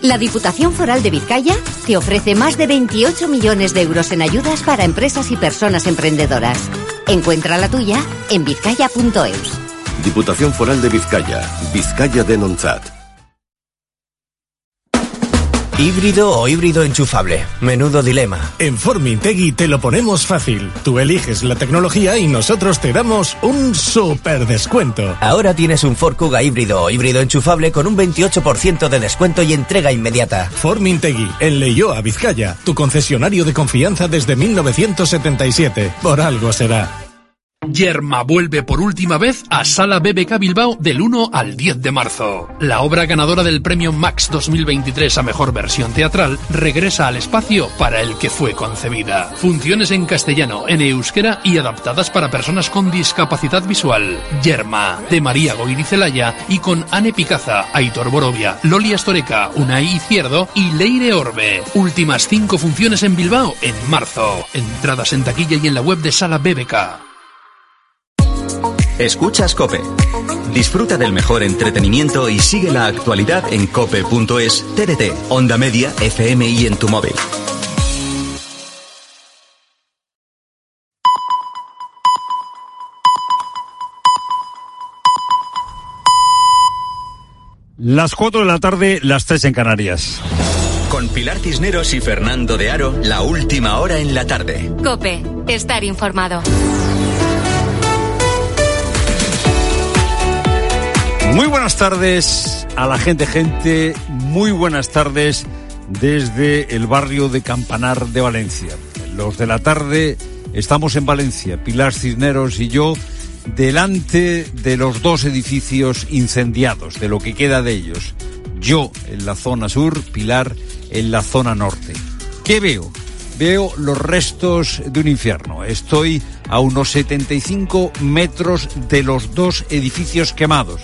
[SPEAKER 24] La Diputación Foral de Vizcaya te ofrece más de 28 millones de euros en ayudas para empresas y personas emprendedoras. Encuentra la tuya en vizcaya.eus.
[SPEAKER 25] Diputación Foral de Vizcaya, Vizcaya de Nonzat.
[SPEAKER 26] ¿Híbrido o híbrido enchufable? Menudo dilema.
[SPEAKER 27] En Formintegui te lo ponemos fácil. Tú eliges la tecnología y nosotros te damos un super descuento.
[SPEAKER 26] Ahora tienes un Ford Kuga híbrido o híbrido enchufable con un 28% de descuento y entrega inmediata.
[SPEAKER 27] Formintegui, en Leioa, Vizcaya, tu concesionario de confianza desde 1977. Por algo será.
[SPEAKER 28] Yerma vuelve por última vez a Sala BBK Bilbao del 1 al 10 de marzo. La obra ganadora del premio Max 2023 a mejor versión teatral regresa al espacio para el que fue concebida. Funciones en castellano, en euskera y adaptadas para personas con discapacidad visual. Yerma, de María Goirizelaya y con Anne Picaza, Aitor Borovia, Loli Astoreca, Unai Izquierdo y Leire Orbe. Últimas cinco funciones en Bilbao en marzo. Entradas en taquilla y en la web de Sala BBK.
[SPEAKER 3] Escuchas Cope. Disfruta del mejor entretenimiento y sigue la actualidad en cope.es, TDT, Onda Media, FM y en tu móvil.
[SPEAKER 29] Las 4 de la tarde, las 3 en Canarias.
[SPEAKER 3] Con Pilar Cisneros y Fernando de Aro, la última hora en la tarde.
[SPEAKER 2] Cope, estar informado.
[SPEAKER 29] Muy buenas tardes a la gente, gente. Muy buenas tardes desde el barrio de Campanar de Valencia. Los de la tarde estamos en Valencia, Pilar Cisneros y yo, delante de los dos edificios incendiados, de lo que queda de ellos. Yo en la zona sur, Pilar en la zona norte. ¿Qué veo? Veo los restos de un infierno. Estoy a unos 75 metros de los dos edificios quemados.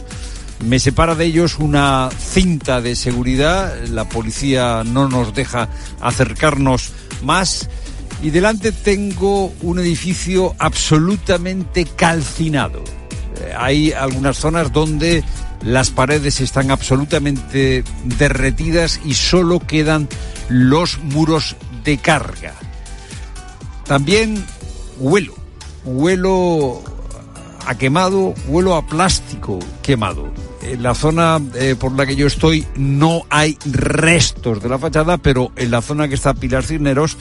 [SPEAKER 29] Me separa de ellos una cinta de seguridad, la policía no nos deja acercarnos más y delante tengo un edificio absolutamente calcinado. Eh, hay algunas zonas donde las paredes están absolutamente derretidas y solo quedan los muros de carga. También huelo, huelo a quemado, huelo a plástico quemado. En la zona eh, por la que yo estoy no hay restos de la fachada, pero en la zona que está Pilar Cisneros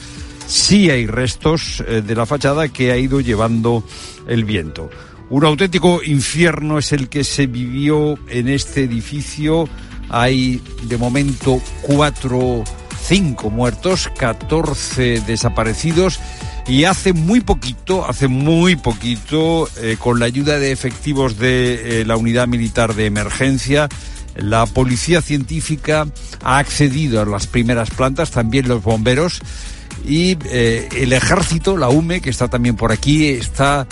[SPEAKER 29] sí hay restos eh, de la fachada que ha ido llevando el viento. Un auténtico infierno es el que se vivió en este edificio. Hay de momento cuatro, cinco muertos, catorce desaparecidos y hace muy poquito, hace muy poquito, eh, con la ayuda de efectivos de eh, la unidad militar de emergencia, la policía científica ha accedido a las primeras plantas, también los bomberos, y eh, el ejército, la UME, que está también por aquí, está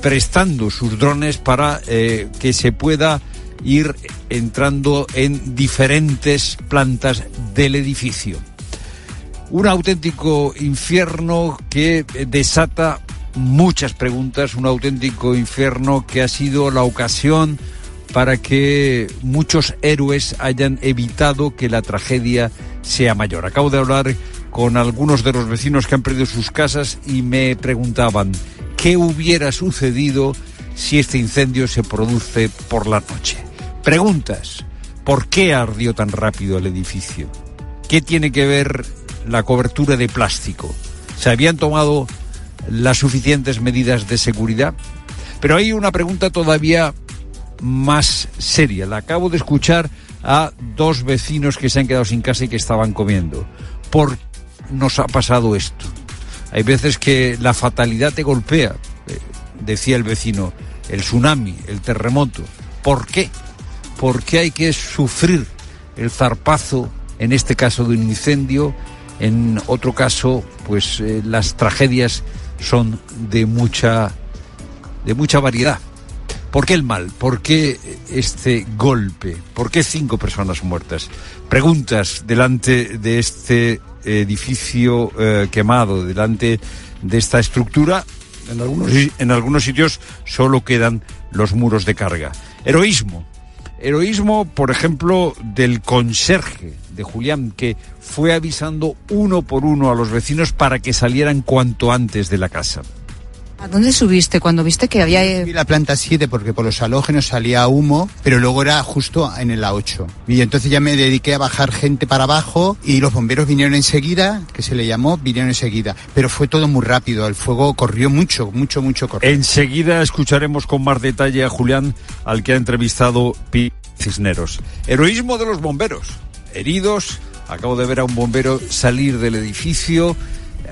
[SPEAKER 29] prestando sus drones para que se pueda ir entrando en diferentes plantas del edificio un auténtico infierno que desata muchas preguntas, un auténtico infierno que ha sido la ocasión para que muchos héroes hayan evitado que la tragedia sea mayor. Acabo de hablar con algunos de los vecinos que han perdido sus casas y me preguntaban qué hubiera sucedido si este incendio se produce por la noche. Preguntas. ¿Por qué ardió tan rápido el edificio? ¿Qué tiene que ver la cobertura de plástico. ¿Se habían tomado las suficientes medidas de seguridad? Pero hay una pregunta todavía más seria. La acabo de escuchar a dos vecinos que se han quedado sin casa y que estaban comiendo. ¿Por qué nos ha pasado esto? Hay veces que la fatalidad te golpea, eh, decía el vecino, el tsunami, el terremoto. ¿Por qué? ¿Por qué hay que sufrir el zarpazo, en este caso de un incendio, en otro caso, pues eh, las tragedias son de mucha, de mucha variedad. ¿Por qué el mal? ¿Por qué este golpe? ¿Por qué cinco personas muertas? Preguntas delante de este edificio eh, quemado, delante de esta estructura. En algunos, en algunos sitios solo quedan los muros de carga. Heroísmo. Heroísmo, por ejemplo, del conserje de Julián, que fue avisando uno por uno a los vecinos para que salieran cuanto antes de la casa.
[SPEAKER 18] ¿A dónde subiste cuando viste que había...?
[SPEAKER 30] Vi la planta 7 porque por los halógenos salía humo, pero luego era justo en el A8. Y entonces ya me dediqué a bajar gente para abajo y los bomberos vinieron enseguida, que se le llamó, vinieron enseguida. Pero fue todo muy rápido, el fuego corrió mucho, mucho, mucho corrió.
[SPEAKER 29] Enseguida escucharemos con más detalle a Julián, al que ha entrevistado Pi Cisneros. Heroísmo de los bomberos heridos. Acabo de ver a un bombero salir del edificio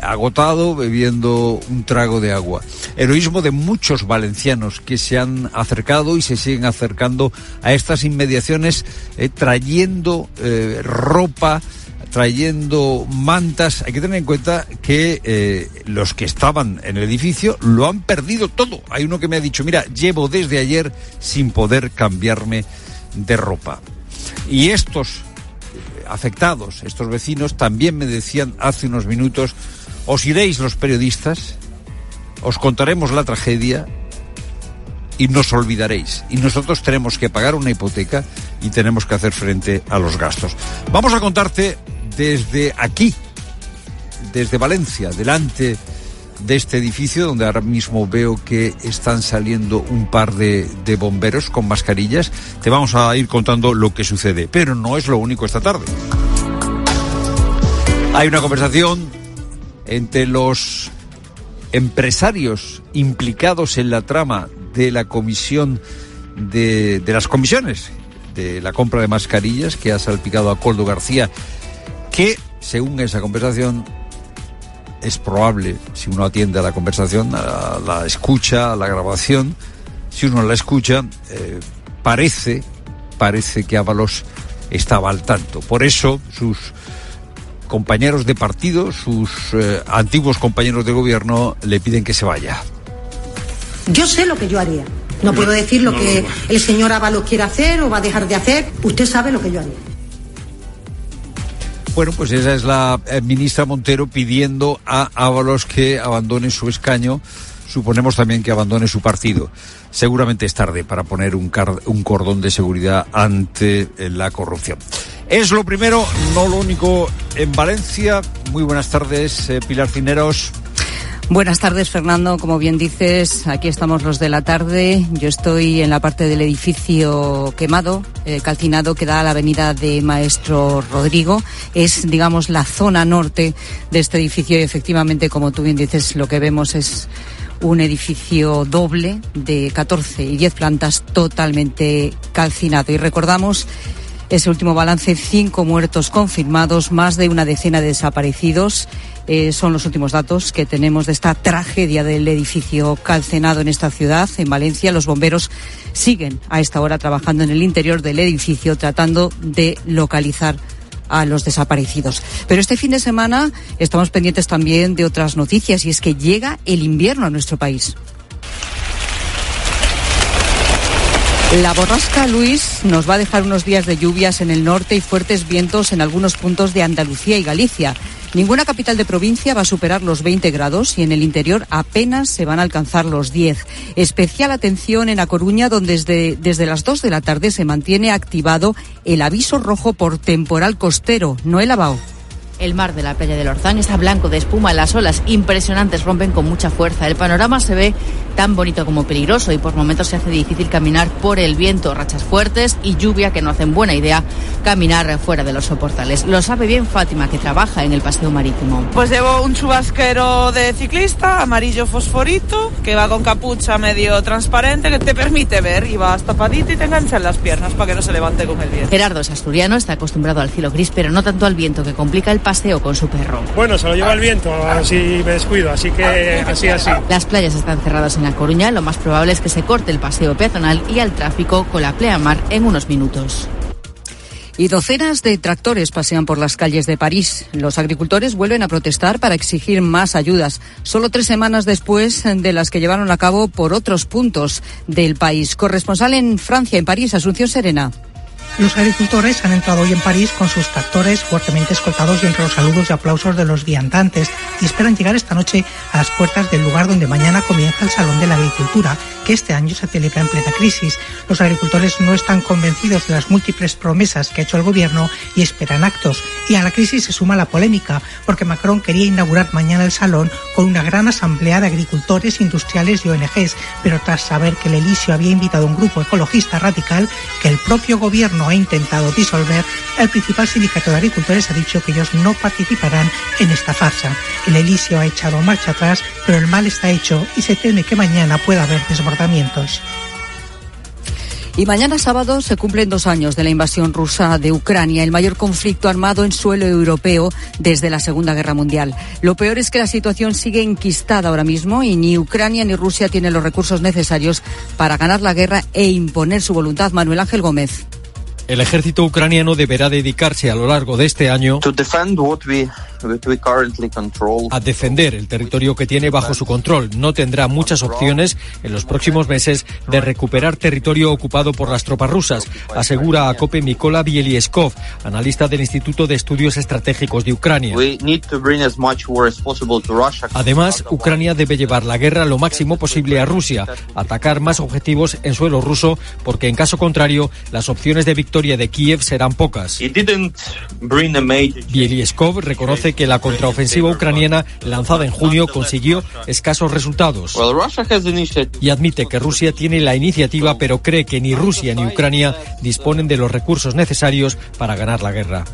[SPEAKER 29] agotado bebiendo un trago de agua. Heroísmo de muchos valencianos que se han acercado y se siguen acercando a estas inmediaciones eh, trayendo eh, ropa, trayendo mantas. Hay que tener en cuenta que eh, los que estaban en el edificio lo han perdido todo. Hay uno que me ha dicho, mira, llevo desde ayer sin poder cambiarme de ropa. Y estos afectados, estos vecinos, también me decían hace unos minutos, os iréis los periodistas, os contaremos la tragedia y nos olvidaréis. Y nosotros tenemos que pagar una hipoteca y tenemos que hacer frente a los gastos. Vamos a contarte desde aquí, desde Valencia, delante de este edificio donde ahora mismo veo que están saliendo un par de, bomberos con mascarillas. Te vamos a ir contando lo que sucede, pero no es lo único esta tarde. Hay una conversación entre los empresarios implicados en la trama de la comisión de, de las comisiones de la compra de mascarillas que ha salpicado a Coldo García, que según esa conversación es probable, si uno atiende a la conversación, a la escucha, a la grabación, si uno la escucha, eh, parece, parece que Ábalos estaba al tanto. Por eso sus compañeros de partido, sus eh, antiguos compañeros de gobierno, le piden que se vaya.
[SPEAKER 31] Yo sé lo que yo haría. No, no puedo decir lo no, que no, el señor Ábalos quiere hacer o va a dejar de hacer. Usted sabe lo que yo haría.
[SPEAKER 29] Bueno, pues esa es la eh, ministra Montero pidiendo a Ábalos que abandone su escaño. Suponemos también que abandone su partido. Seguramente es tarde para poner un, cordón de seguridad ante eh, la corrupción. Es lo primero, no lo único en Valencia. Muy buenas tardes, eh, Pilar Cineros.
[SPEAKER 18] Buenas tardes, Fernando. Como bien dices, aquí estamos los de la tarde. Yo estoy en la parte del edificio quemado, calcinado, que da a la avenida de Maestro Rodrigo. Es, digamos, la zona norte de este edificio y efectivamente, como tú bien dices, lo que vemos es un edificio doble de 14 y 10 plantas totalmente calcinado. Y recordamos ese último balance, cinco muertos confirmados, más de una decena de desaparecidos. Eh, son los últimos datos que tenemos de esta tragedia del edificio calcenado en esta ciudad, en Valencia. Los bomberos siguen a esta hora trabajando en el interior del edificio tratando de localizar a los desaparecidos. Pero este fin de semana estamos pendientes también de otras noticias y es que llega el invierno a nuestro país. La borrasca Luis nos va a dejar unos días de lluvias en el norte y fuertes vientos en algunos puntos de Andalucía y Galicia. Ninguna capital de provincia va a superar los 20 grados y en el interior apenas se van a alcanzar los 10. Especial atención en A Coruña, donde desde, desde las 2 de la tarde se mantiene activado el aviso rojo por temporal costero, no el lavao.
[SPEAKER 32] El mar de la playa del Orzán está blanco de espuma, las olas impresionantes rompen con mucha fuerza. El panorama se ve tan bonito como peligroso y por momentos se hace difícil caminar por el viento, rachas fuertes y lluvia que no hacen buena idea caminar fuera de los soportales. Lo sabe bien Fátima, que trabaja en el paseo marítimo.
[SPEAKER 33] Pues llevo un chubasquero de ciclista, amarillo fosforito, que va con capucha medio transparente, que te permite ver y vas tapadito y te engancha en las piernas para que no se levante con el viento.
[SPEAKER 32] Gerardo es asturiano, está acostumbrado al cielo gris, pero no tanto al viento que complica el paseo con su perro.
[SPEAKER 34] Bueno, se lo lleva el viento, si me descuido, así que así, así.
[SPEAKER 32] Las playas están cerradas en La Coruña, lo más probable es que se corte el paseo peatonal y al tráfico con la pleamar en unos minutos.
[SPEAKER 18] Y docenas de tractores pasean por las calles de París. Los agricultores vuelven a protestar para exigir más ayudas, solo tres semanas después de las que llevaron a cabo por otros puntos del país. Corresponsal en Francia, en París, Asunción Serena.
[SPEAKER 35] Los agricultores han entrado hoy en París con sus tractores fuertemente escoltados y entre los saludos y aplausos de los viandantes y esperan llegar esta noche a las puertas del lugar donde mañana comienza el Salón de la Agricultura, que este año se celebra en plena crisis. Los agricultores no están convencidos de las múltiples promesas que ha hecho el gobierno y esperan actos. Y a la crisis se suma la polémica, porque Macron quería inaugurar mañana el Salón con una gran asamblea de agricultores, industriales y ONGs, pero tras saber que el Elisio había invitado a un grupo ecologista radical que el propio gobierno ha intentado disolver, el principal sindicato de agricultores ha dicho que ellos no participarán en esta farsa. El Elisio ha echado marcha atrás, pero el mal está hecho y se teme que mañana pueda haber desbordamientos.
[SPEAKER 18] Y mañana sábado se cumplen dos años de la invasión rusa de Ucrania, el mayor conflicto armado en suelo europeo desde la Segunda Guerra Mundial. Lo peor es que la situación sigue enquistada ahora mismo y ni Ucrania ni Rusia tienen los recursos necesarios para ganar la guerra e imponer su voluntad. Manuel Ángel Gómez.
[SPEAKER 36] El ejército ucraniano deberá dedicarse a lo largo de este año a defender el territorio que tiene bajo su control. No tendrá muchas opciones en los próximos meses de recuperar territorio ocupado por las tropas rusas, asegura a COPE Mikola Bielieskov, analista del Instituto de Estudios Estratégicos de Ucrania. Además, Ucrania debe llevar la guerra lo máximo posible a Rusia, atacar más objetivos en suelo ruso, porque en caso contrario, las opciones de victoria de Kiev serán pocas. Bielieskov reconoce que la contraofensiva ucraniana lanzada en junio consiguió escasos resultados. Y admite que Rusia tiene la iniciativa, pero cree que ni Rusia ni Ucrania disponen de los recursos necesarios para ganar la guerra.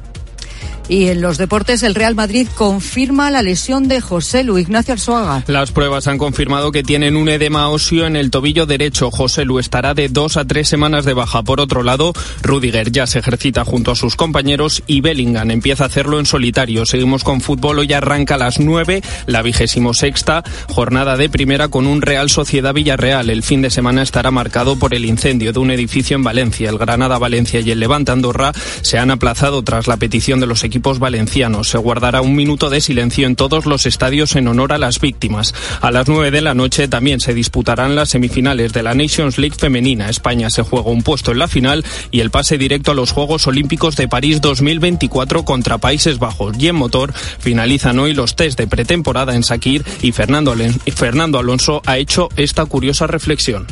[SPEAKER 18] Y en los deportes, el Real Madrid confirma la lesión de José Lu Ignacio Arzuaga.
[SPEAKER 37] Las pruebas han confirmado que tienen un edema óseo en el tobillo derecho. José Lu estará de dos a tres semanas de baja. Por otro lado, Rudiger ya se ejercita junto a sus compañeros y Bellingham empieza a hacerlo en solitario. Seguimos con fútbol. Hoy arranca a las nueve, la vigésimo sexta jornada de primera con un Real Sociedad Villarreal. El fin de semana estará marcado por el incendio de un edificio en Valencia. El Granada Valencia y el Levante Andorra se han aplazado tras la petición de los equipos valencianos. Se guardará un minuto de silencio en todos los estadios en honor a las víctimas. A las 9 de la noche también se disputarán las semifinales de la Nations League femenina. España se juega un puesto en la final y el pase directo a los Juegos Olímpicos de París 2024 contra Países Bajos. Y en motor finalizan hoy los test de pretemporada en Sakir y Fernando, Fernando Alonso ha hecho esta curiosa reflexión.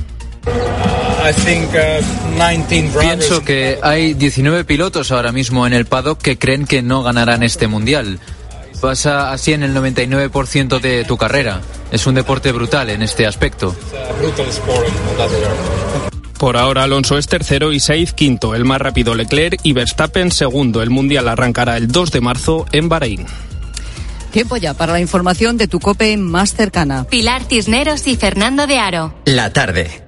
[SPEAKER 38] Uh, Pienso que hay 19 pilotos ahora mismo en el paddock que creen que no ganarán este mundial. Pasa así en el 99% de tu carrera. Es un deporte brutal en este aspecto.
[SPEAKER 37] Por ahora Alonso es tercero y Sainz quinto, el más rápido Leclerc y Verstappen segundo. El mundial arrancará el 2 de marzo en Bahrein.
[SPEAKER 18] Tiempo ya para la información de tu COPE más cercana.
[SPEAKER 2] Pilar Cisneros y Fernando de Aro.
[SPEAKER 26] La tarde.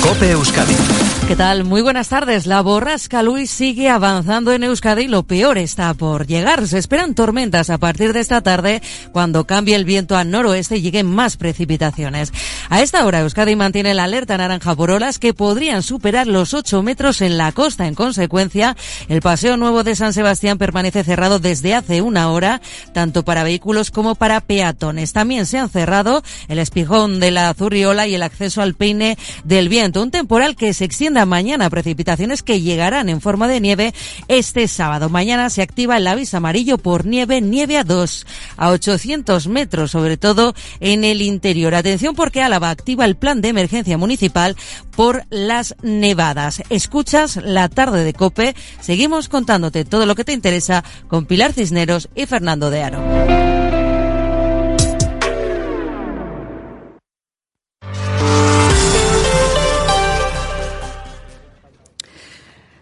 [SPEAKER 26] Cope Euskadi.
[SPEAKER 39] ¿Qué tal? Muy buenas tardes. La borrasca Luis sigue avanzando en Euskadi y lo peor está por llegar. Se esperan tormentas a partir de esta tarde cuando cambie el viento al noroeste y lleguen más precipitaciones. A esta hora Euskadi mantiene la alerta naranja por olas que podrían superar los 8 metros en la costa. En consecuencia, el Paseo Nuevo de San Sebastián permanece cerrado desde hace una hora, tanto para vehículos como para peatones. También se han cerrado el espijón de la Zurriola y el acceso al peine del viento. Un temporal que se extiende mañana, precipitaciones que llegarán en forma de nieve este sábado. Mañana se activa el aviso amarillo por nieve, nieve a 2, a 800 metros, sobre todo en el interior. Atención porque Álava activa el plan de emergencia municipal por las nevadas. Escuchas la tarde de Cope. Seguimos contándote todo lo que te interesa con Pilar Cisneros y Fernando de Aro.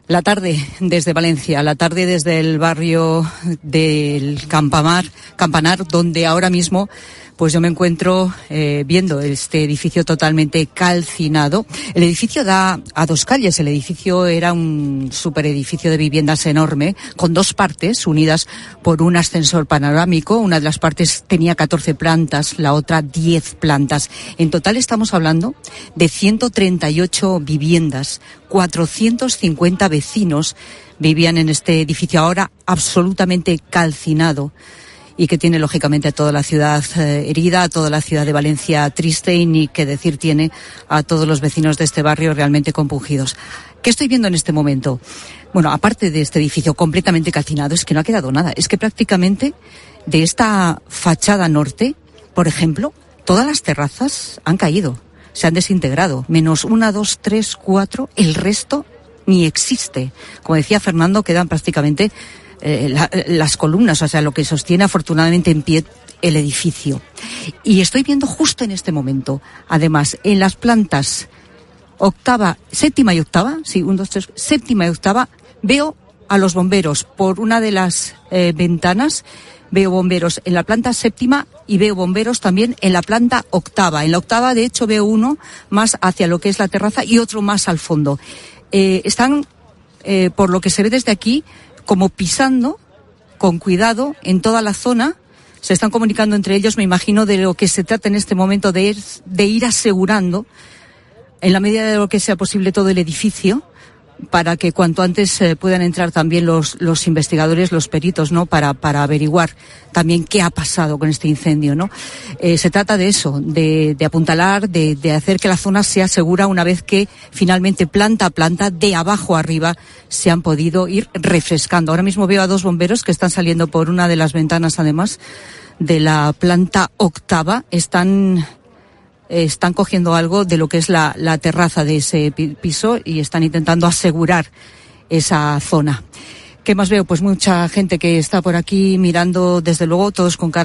[SPEAKER 18] La tarde desde Valencia, la tarde desde el barrio del Campamar, Campanar, donde ahora mismo pues yo me encuentro eh, viendo este edificio totalmente calcinado. El edificio da a dos calles. El edificio era un superedificio de viviendas enorme, con dos partes unidas por un ascensor panorámico. Una de las partes tenía 14 plantas, la otra 10 plantas. En total estamos hablando de 138 viviendas, 450 vecinos vivían en este edificio ahora absolutamente calcinado y que tiene lógicamente a toda la ciudad eh, herida, a toda la ciudad de Valencia triste y ni que decir tiene a todos los vecinos de este barrio realmente compungidos. ¿Qué estoy viendo en este momento? Bueno, aparte de este edificio completamente calcinado, es que no ha quedado nada. Es que prácticamente de esta fachada norte, por ejemplo, todas las terrazas han caído, se han desintegrado. Menos una, dos, tres, cuatro, el resto ni existe. Como decía Fernando, quedan prácticamente eh, las columnas, o sea, lo que sostiene afortunadamente en pie el edificio. Y estoy viendo justo en este momento, además, en las plantas octava, séptima y octava, sí, un, dos, tres, séptima y octava, veo a los bomberos por una de las eh, ventanas veo bomberos en la planta séptima y veo bomberos también en la planta octava. En la octava, de hecho, veo uno más hacia lo que es la terraza y otro más al fondo. Eh, están, eh, por lo que se ve desde aquí, como pisando con cuidado en toda la zona. Se están comunicando entre ellos, me imagino, de lo que se trata en este momento de ir, de ir asegurando, en la medida de lo que sea posible, todo el edificio para que cuanto antes eh, puedan entrar también los, los investigadores, los peritos, ¿no? Para, para averiguar también qué ha pasado con este incendio, ¿no? Eh, se trata de eso, de, de apuntalar, de, de, hacer que la zona sea segura una vez que finalmente planta a planta, de abajo a arriba, se han podido ir refrescando. Ahora mismo veo a dos bomberos que están saliendo por una de las ventanas, además, de la planta octava. Están están cogiendo algo de lo que es la, terraza de ese piso y están intentando asegurar esa zona. ¿Qué más veo? Pues mucha gente que está por aquí mirando, desde luego, todos con cara